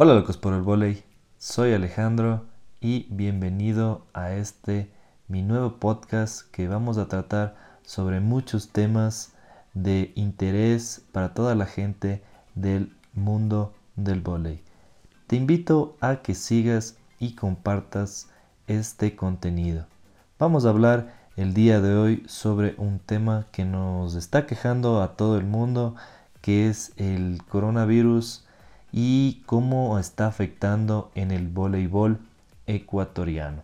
Hola locos por el volei, soy Alejandro y bienvenido a este mi nuevo podcast que vamos a tratar sobre muchos temas de interés para toda la gente del mundo del volei. Te invito a que sigas y compartas este contenido. Vamos a hablar el día de hoy sobre un tema que nos está quejando a todo el mundo, que es el coronavirus y cómo está afectando en el voleibol ecuatoriano.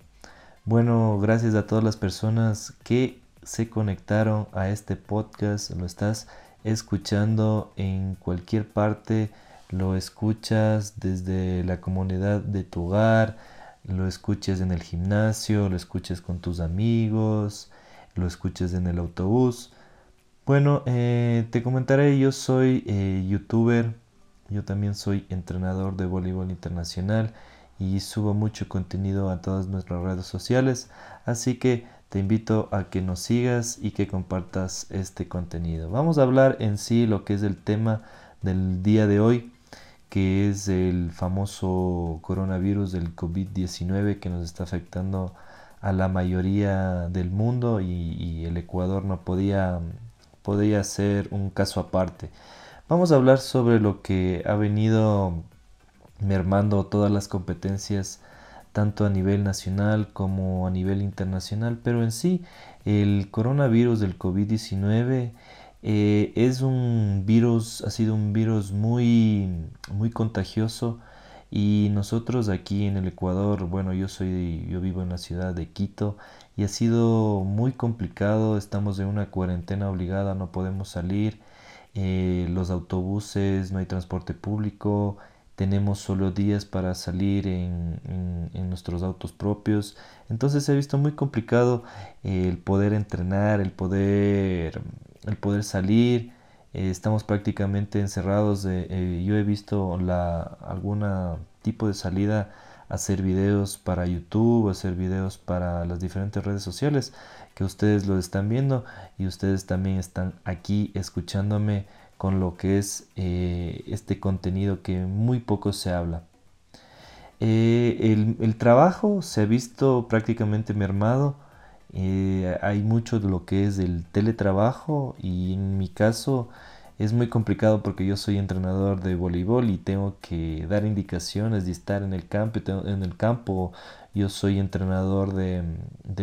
Bueno, gracias a todas las personas que se conectaron a este podcast, lo estás escuchando en cualquier parte, lo escuchas desde la comunidad de tu hogar, lo escuches en el gimnasio, lo escuches con tus amigos, lo escuches en el autobús. Bueno, eh, te comentaré, yo soy eh, youtuber, yo también soy entrenador de voleibol internacional y subo mucho contenido a todas nuestras redes sociales, así que te invito a que nos sigas y que compartas este contenido. Vamos a hablar en sí lo que es el tema del día de hoy, que es el famoso coronavirus del COVID-19 que nos está afectando a la mayoría del mundo y, el Ecuador no podía, podía ser un caso aparte. Vamos a hablar sobre lo que ha venido mermando todas las competencias tanto a nivel nacional como a nivel internacional, pero en sí el coronavirus del COVID-19 eh, es un virus, ha sido un virus muy, muy contagioso y nosotros aquí en el Ecuador, bueno, yo soy, yo vivo en la ciudad de Quito y ha sido muy complicado, estamos en una cuarentena obligada, no podemos salir eh, los autobuses, no hay transporte público, tenemos solo días para salir en, nuestros autos propios. Entonces se ha visto muy complicado el poder entrenar, el poder, el poder salir. Eh, estamos prácticamente encerrados. Eh, yo he visto la, alguna tipo de salida hacer videos para YouTube, hacer videos para las diferentes redes sociales que ustedes lo están viendo y ustedes también están aquí escuchándome con lo que es eh, este contenido que muy poco se habla. Eh, el, trabajo se ha visto prácticamente mermado. Eh, hay mucho de lo que es el teletrabajo y en mi caso es muy complicado porque yo soy entrenador de voleibol y tengo que dar indicaciones de estar en el campo. En el campo yo soy entrenador de,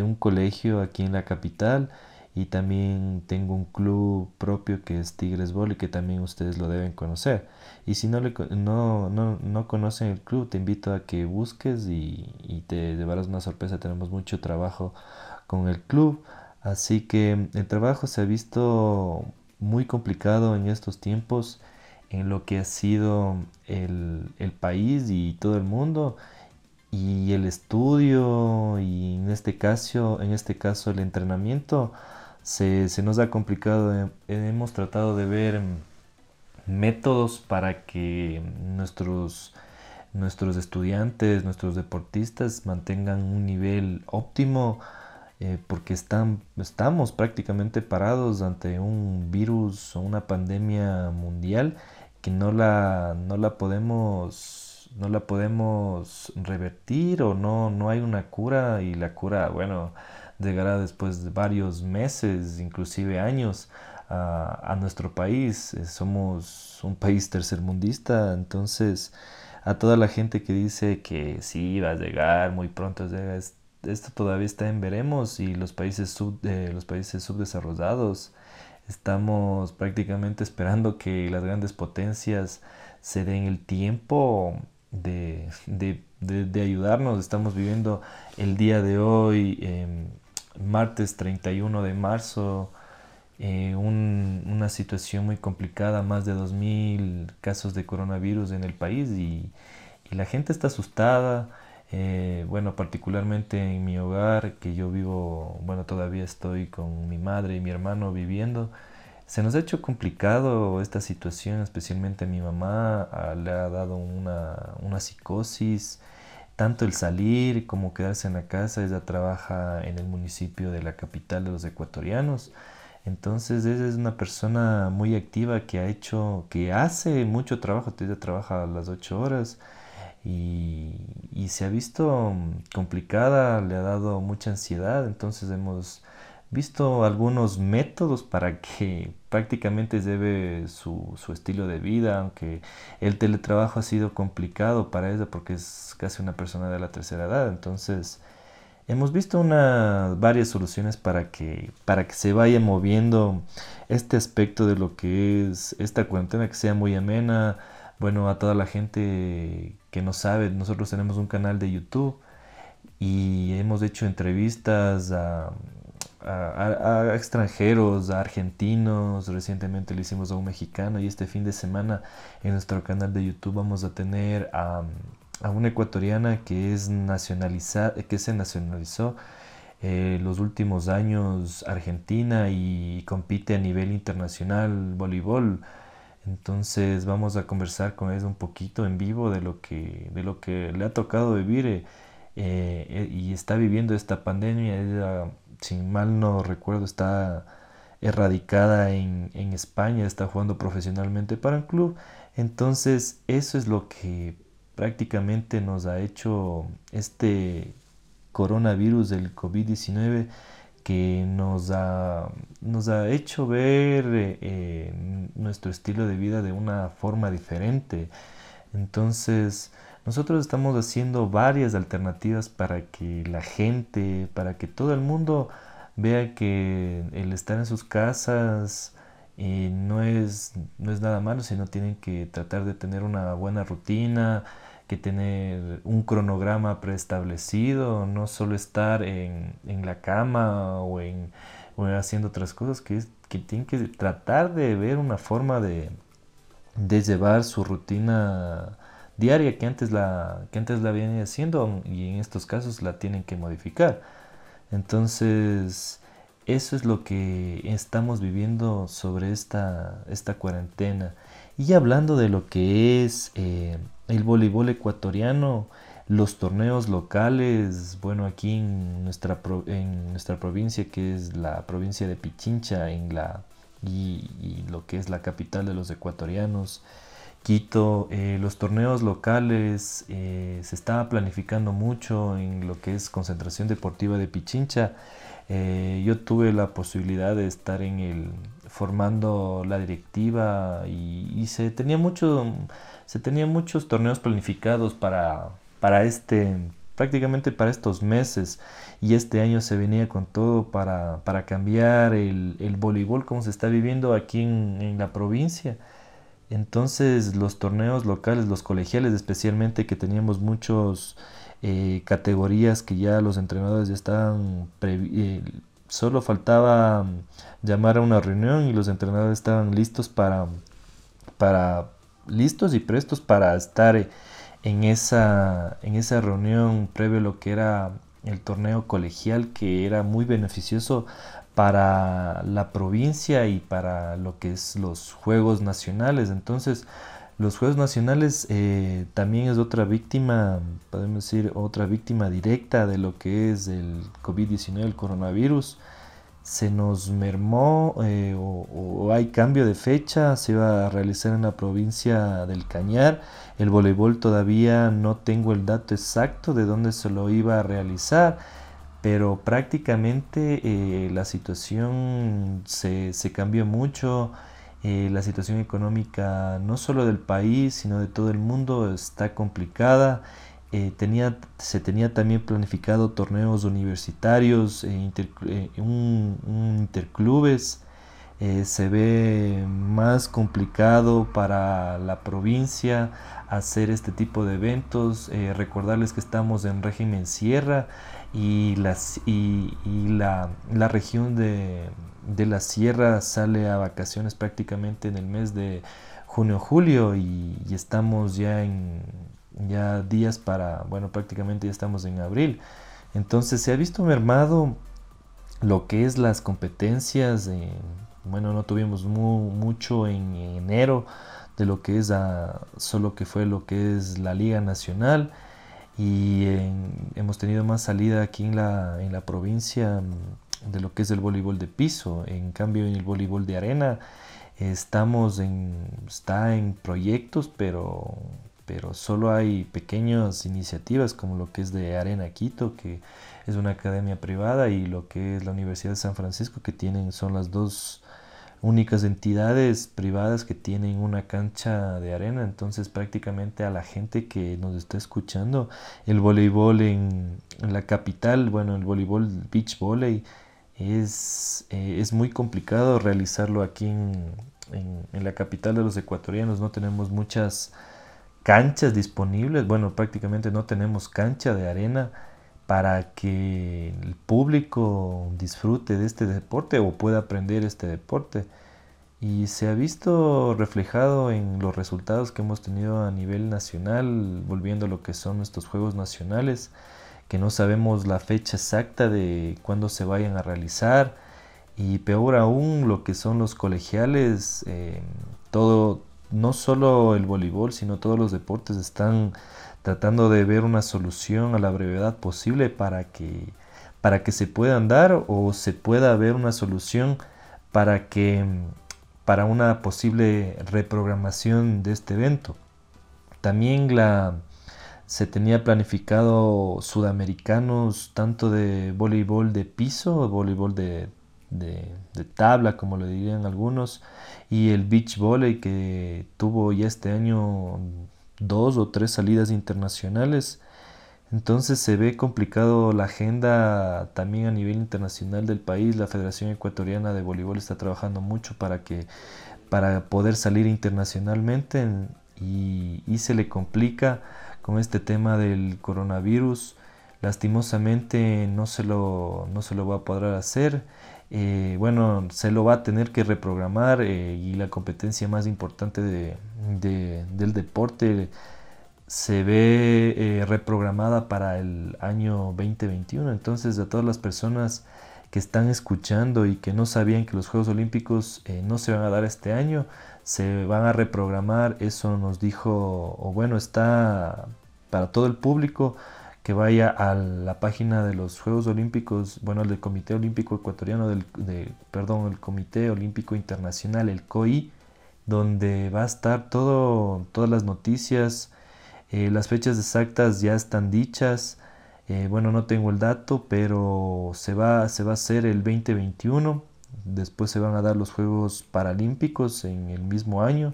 un colegio aquí en la capital y también tengo un club propio que es Tigres y que también ustedes lo deben conocer. Y si no, le, no, no, no conocen el club, te invito a que busques y, y te llevarás una sorpresa. Tenemos mucho trabajo con el club. Así que el trabajo se ha visto muy complicado en estos tiempos en lo que ha sido el, país y todo el mundo y el estudio y en este caso, en este caso el entrenamiento se, nos ha complicado. Hemos tratado de ver métodos para que nuestros, nuestros estudiantes, nuestros deportistas mantengan un nivel óptimo eh, porque están, estamos prácticamente parados ante un virus o una pandemia mundial que no la, no la podemos no la podemos revertir o no, no hay una cura y la cura, bueno, llegará después de varios meses, inclusive años, a, nuestro país. Eh, somos un país tercermundista, entonces a toda la gente que dice que sí, va a llegar, muy pronto llega, esto todavía está en veremos y los países, sub, eh, los países subdesarrollados estamos prácticamente esperando que las grandes potencias se den el tiempo de, ayudarnos. Estamos viviendo el día de hoy, em, martes 31 de marzo, eh, una situación muy complicada, más de 2.000 casos de coronavirus en el país y la gente está asustada eh, bueno, particularmente en mi hogar, que yo vivo, bueno, todavía estoy con mi madre y mi hermano viviendo, se nos ha hecho complicado esta situación, especialmente a mi mamá, le ha dado una, una psicosis, tanto el salir como quedarse en la casa, ella trabaja en el municipio de la capital de los ecuatorianos, entonces ella es una persona muy activa que ha hecho, que hace mucho trabajo, ella trabaja a las 8 horas, y, se ha visto complicada, le ha dado mucha ansiedad, entonces hemos visto algunos métodos para que prácticamente lleve su, su, estilo de vida, aunque el teletrabajo ha sido complicado para ella porque es casi una persona de la tercera edad, entonces hemos visto una, varias soluciones para que, para que se vaya moviendo este aspecto de lo que es esta cuarentena, que sea muy amena, bueno, a toda la gente que no sabe, nosotros tenemos un canal de YouTube y hemos hecho entrevistas a extranjeros, a argentinos, recientemente le hicimos a un mexicano y este fin de semana en nuestro canal de YouTube vamos a tener a, una ecuatoriana que es nacionalizada, que se nacionalizó eh, los últimos años Argentina y compite a nivel internacional voleibol. Entonces vamos a conversar con ella un poquito en vivo de lo que, de lo que le ha tocado vivir eh, eh, y está viviendo esta pandemia. Ella si mal no recuerdo, está erradicada en, España, está jugando profesionalmente para un club. Entonces, eso es lo que prácticamente nos ha hecho este coronavirus del COVID-19 que nos ha, nos ha hecho ver eh, nuestro estilo de vida de una forma diferente. Entonces, nosotros estamos haciendo varias alternativas para que la gente, para que todo el mundo vea que el estar en sus casas eh, no, es, no es nada malo, sino tienen que tratar de tener una buena rutina, que tener un cronograma preestablecido, no solo estar en, la cama o, en, haciendo otras cosas, que, que tienen que tratar de ver una forma de, de llevar su rutina diaria que antes la, que antes la vienen haciendo y en estos casos la tienen que modificar. Entonces, eso es lo que estamos viviendo sobre esta, esta cuarentena. Y hablando de lo que es eh, el voleibol ecuatoriano, los torneos locales, bueno, aquí en nuestra, en nuestra provincia, que es la provincia de Pichincha, en la, y lo que es la capital de los ecuatorianos, Quito, eh, los torneos locales, eh, se estaba planificando mucho en lo que es concentración deportiva de Pichincha. Eh, yo tuve la posibilidad de estar en el formando la directiva y, se tenía mucho, se tenía muchos torneos planificados para, para este, prácticamente para estos meses y este año se venía con todo para, para cambiar el, el voleibol como se está viviendo aquí en, en la provincia. Entonces los torneos locales, los colegiales especialmente, que teníamos muchas eh, categorías que ya los entrenadores ya estaban, eh, solo faltaba mm, llamar a una reunión y los entrenadores estaban listos para, para listos y prestos para estar en esa, en esa reunión previo a lo que era el torneo colegial que era muy beneficioso para la provincia y para lo que es los Juegos Nacionales. Entonces, los Juegos Nacionales eh, también es otra víctima, podemos decir, otra víctima directa de lo que es el COVID-19, el coronavirus. Se nos mermó eh, o, hay cambio de fecha, se va a realizar en la provincia del Cañar. El voleibol todavía no tengo el dato exacto de dónde se lo iba a realizar pero prácticamente eh, la situación se, cambió mucho, eh, la situación económica no solo del país, sino de todo el mundo está complicada. Eh, tenía, se tenía también planificado torneos universitarios, un, interclubes. Se ve más complicado para la provincia hacer este tipo de eventos. recordarles que estamos en régimen sierra y, y, la, la, región de, de, la sierra sale a vacaciones prácticamente en el mes de junio-julio y, estamos ya en ya días para, bueno, prácticamente ya estamos en abril. Entonces se ha visto mermado lo que es las competencias. Bueno, no tuvimos mucho en enero de lo que es a, solo que fue lo que es la Liga Nacional y hemos tenido más salida aquí en la, en la provincia mm, de lo que es el voleibol de piso. En cambio, en el voleibol de arena estamos en, está en proyectos, pero pero solo hay pequeñas iniciativas como lo que es de Arena Quito, que es una academia privada, y lo que es la Universidad de San Francisco, que tienen, son las dos únicas entidades privadas que tienen una cancha de arena. Entonces prácticamente a la gente que nos está escuchando, el voleibol en, la capital, bueno, el voleibol beach volley, es, eh, es muy complicado realizarlo aquí en, en, la capital de los ecuatorianos. No tenemos muchas canchas disponibles. Bueno, prácticamente no tenemos cancha de arena para que el público disfrute de este deporte o pueda aprender este deporte. Y se ha visto reflejado en los resultados que hemos tenido a nivel nacional, volviendo a lo que son estos Juegos Nacionales, que no sabemos la fecha exacta de cuándo se vayan a realizar. Y peor aún lo que son los colegiales, eh, todo, no solo el voleibol, sino todos los deportes están tratando de ver una solución a la brevedad posible para que, para que se puedan dar o se pueda ver una solución para que para una posible reprogramación de este evento. También la, se tenía planificado sudamericanos tanto de voleibol de piso, voleibol de, de, de, tabla, como le dirían algunos, y el beach volley que tuvo ya este año dos o tres salidas internacionales. Entonces se ve complicado la agenda también a nivel internacional del país. La Federación Ecuatoriana de Voleibol está trabajando mucho para que para poder salir internacionalmente y, se le complica con este tema del coronavirus. Lastimosamente no se lo, no se lo va a poder hacer. Eh, bueno, se lo va a tener que reprogramar eh, y la competencia más importante de, del deporte se ve eh, reprogramada para el año 2021. Entonces, a todas las personas que están escuchando y que no sabían que los Juegos Olímpicos no se van a dar este año, se van a reprogramar. Eso nos dijo, o bueno, está para todo el público que vaya a la página de los Juegos Olímpicos, bueno, del Comité Olímpico Ecuatoriano, del, de, perdón, el Comité Olímpico Internacional, el COI, donde va a estar todo, todas las noticias, eh, las fechas exactas ya están dichas, eh, bueno, no tengo el dato, pero se va, se va a hacer el 2021, después se van a dar los Juegos Paralímpicos en el mismo año,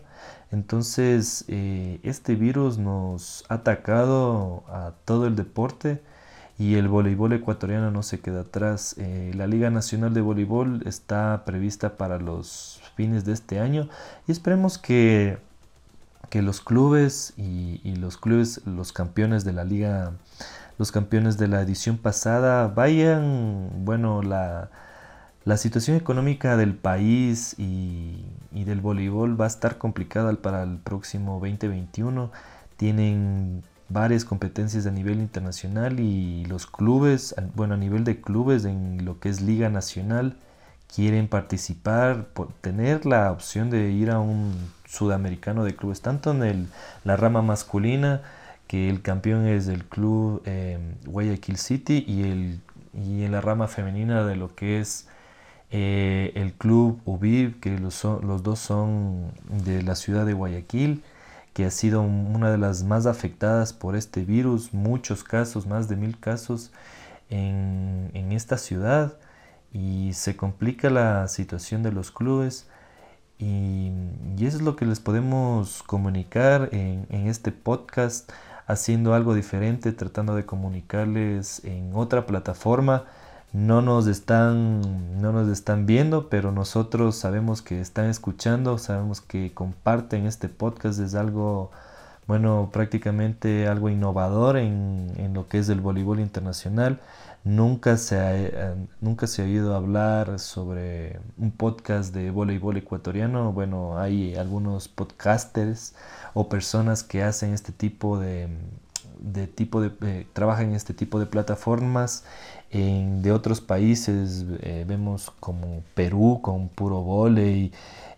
entonces, eh, este virus nos ha atacado a todo el deporte y el voleibol ecuatoriano no se queda atrás. Eh, la Liga Nacional de Voleibol está prevista para los fines de este año y esperemos que, que los clubes y, y, los clubes, los campeones de la liga, los campeones de la edición pasada vayan, bueno, la la situación económica del país y, del voleibol va a estar complicada para el próximo 2021. Tienen varias competencias a nivel internacional y los clubes, bueno, a nivel de clubes en lo que es Liga Nacional, quieren participar, tener la opción de ir a un sudamericano de clubes, tanto en el, la rama masculina, que el campeón es el club eh, Guayaquil City, y, el, y en la rama femenina de lo que es eh, el club UBIB, que los, los, dos son de la ciudad de Guayaquil, que ha sido una de las más afectadas por este virus, muchos casos, más de mil casos en, en esta ciudad y se complica la situación de los clubes y, y, eso es lo que les podemos comunicar en, en este podcast haciendo algo diferente, tratando de comunicarles en otra plataforma no nos están no nos están viendo pero nosotros sabemos que están escuchando sabemos que comparten este podcast. Es algo bueno prácticamente algo innovador en, en lo que es el voleibol internacional. Nunca se ha, eh, nunca se ha oído hablar sobre un podcast de voleibol ecuatoriano. Bueno hay algunos podcasters o personas que hacen este tipo de de tipo de eh, en este tipo de plataformas de otros países eh, vemos como Perú con puro volei,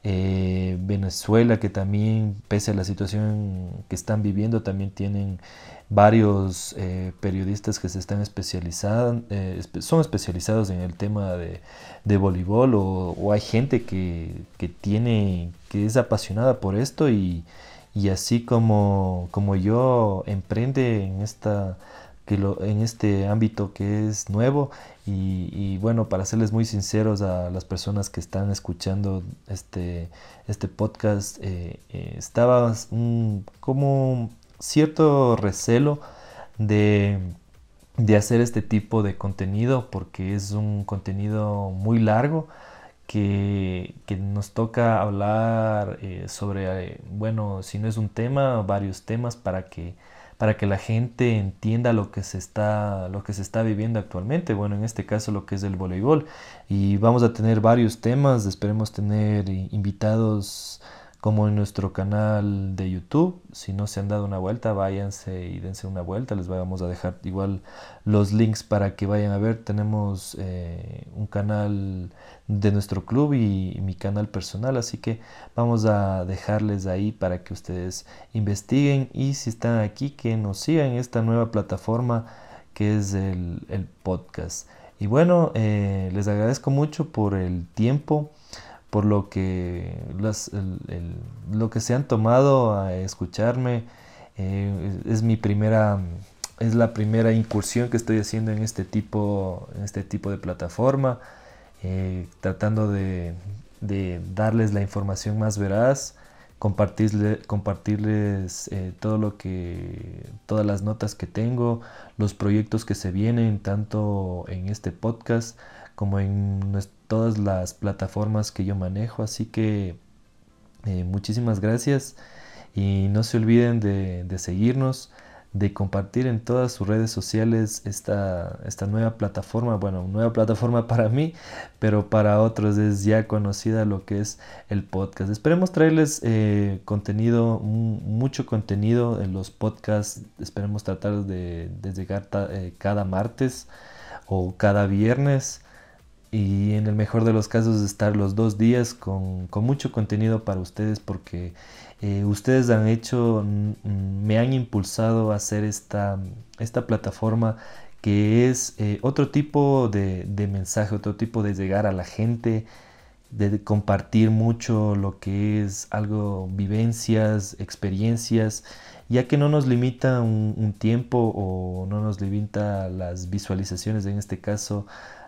eh, Venezuela que también pese a la situación que están viviendo también tienen varios eh, periodistas que se están especializando son especializados en el tema de, de voleibol o, o, hay gente que, que, tiene que es apasionada por esto y, y así como, como yo emprende en esta en este ámbito que es nuevo y, bueno, para serles muy sinceros a las personas que están escuchando este, este podcast, eh, eh, estaba como cierto recelo de, de hacer este tipo de contenido porque es un contenido muy largo que, nos toca hablar eh, sobre, bueno, si no es un tema, varios temas para que para que la gente entienda lo que se está, lo que se está viviendo actualmente. Bueno, en este caso lo que es el voleibol. Y vamos a tener varios temas, esperemos tener invitados como en nuestro canal de YouTube. Si no se han dado una vuelta, váyanse y dense una vuelta. Les vamos a dejar igual los links para que vayan a ver. Tenemos eh, un canal de nuestro club y, mi canal personal, así que vamos a dejarles ahí para que ustedes investiguen y si están aquí, que nos sigan en esta nueva plataforma que es el, podcast. Y bueno, eh, les agradezco mucho por el tiempo por lo que, lo que se han tomado a escucharme. Eh, es mi primera, es la primera incursión que estoy haciendo en este tipo, en este tipo de plataforma, eh, tratando de, darles la información más veraz, compartirles eh, todo lo que, todas las notas que tengo, los proyectos que se vienen tanto en este podcast como en todas las plataformas que yo manejo. Así que eh, muchísimas gracias y no se olviden de, seguirnos, de compartir en todas sus redes sociales esta, esta nueva plataforma. Bueno, nueva plataforma para mí, pero para otros es ya conocida lo que es el podcast. Esperemos traerles eh, contenido, mucho contenido en los podcasts. Esperemos tratar de, llegar eh, cada martes o cada viernes y en el mejor de los casos estar los dos días con, mucho contenido para ustedes porque eh, ustedes han hecho, me han impulsado a hacer esta, esta plataforma que es eh, otro tipo de, mensaje, otro tipo de llegar a la gente, de compartir mucho lo que es algo, vivencias, experiencias, ya que no nos limita un, tiempo o no nos limita las visualizaciones en este caso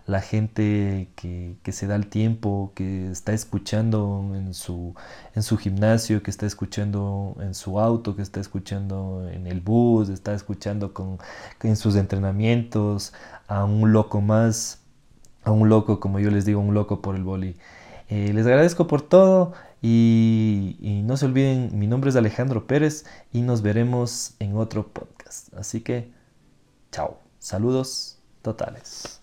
la gente que, se da el tiempo, que está escuchando en su, en su gimnasio, que está escuchando en su auto, que está escuchando en el bus, está escuchando con, en sus entrenamientos, a un loco más, a un loco, como yo les digo, un loco por el boli. Eh, les agradezco por todo y, no se olviden, mi nombre es Alejandro Pérez y nos veremos en otro podcast. Así que, chao, saludos totales.